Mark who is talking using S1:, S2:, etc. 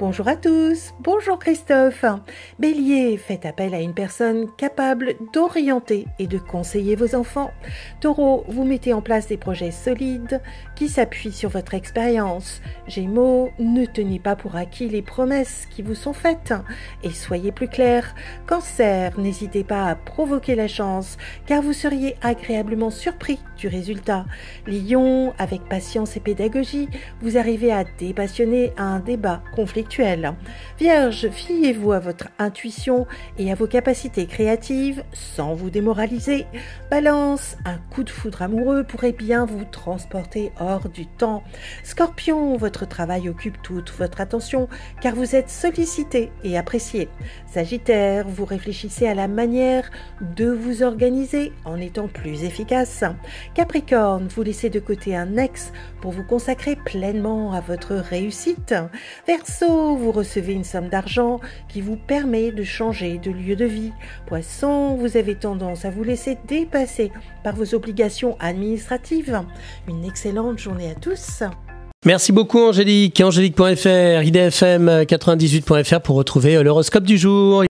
S1: Bonjour à tous, bonjour Christophe. Bélier, faites appel à une personne capable d'orienter et de conseiller vos enfants. Taureau, vous mettez en place des projets solides qui s'appuient sur votre expérience. Gémeaux, ne tenez pas pour acquis les promesses qui vous sont faites et soyez plus clair. Cancer, n'hésitez pas à provoquer la chance car vous seriez agréablement surpris du résultat. Lion, avec patience et pédagogie, vous arrivez à dépassionner un débat conflictuel Vierge, fiez-vous à votre intuition et à vos capacités créatives sans vous démoraliser. Balance, un coup de foudre amoureux pourrait bien vous transporter hors du temps. Scorpion, votre travail occupe toute votre attention car vous êtes sollicité et apprécié. Sagittaire, vous réfléchissez à la manière de vous organiser en étant plus efficace. Capricorne, vous laissez de côté un ex pour vous consacrer pleinement à votre réussite. Verseau, vous recevez une somme d'argent qui vous permet de changer de lieu de vie. Poisson, vous avez tendance à vous laisser dépasser par vos obligations administratives. Une excellente journée à tous.
S2: Merci beaucoup Angélique, angélique.fr, idfm98.fr pour retrouver l'horoscope du jour.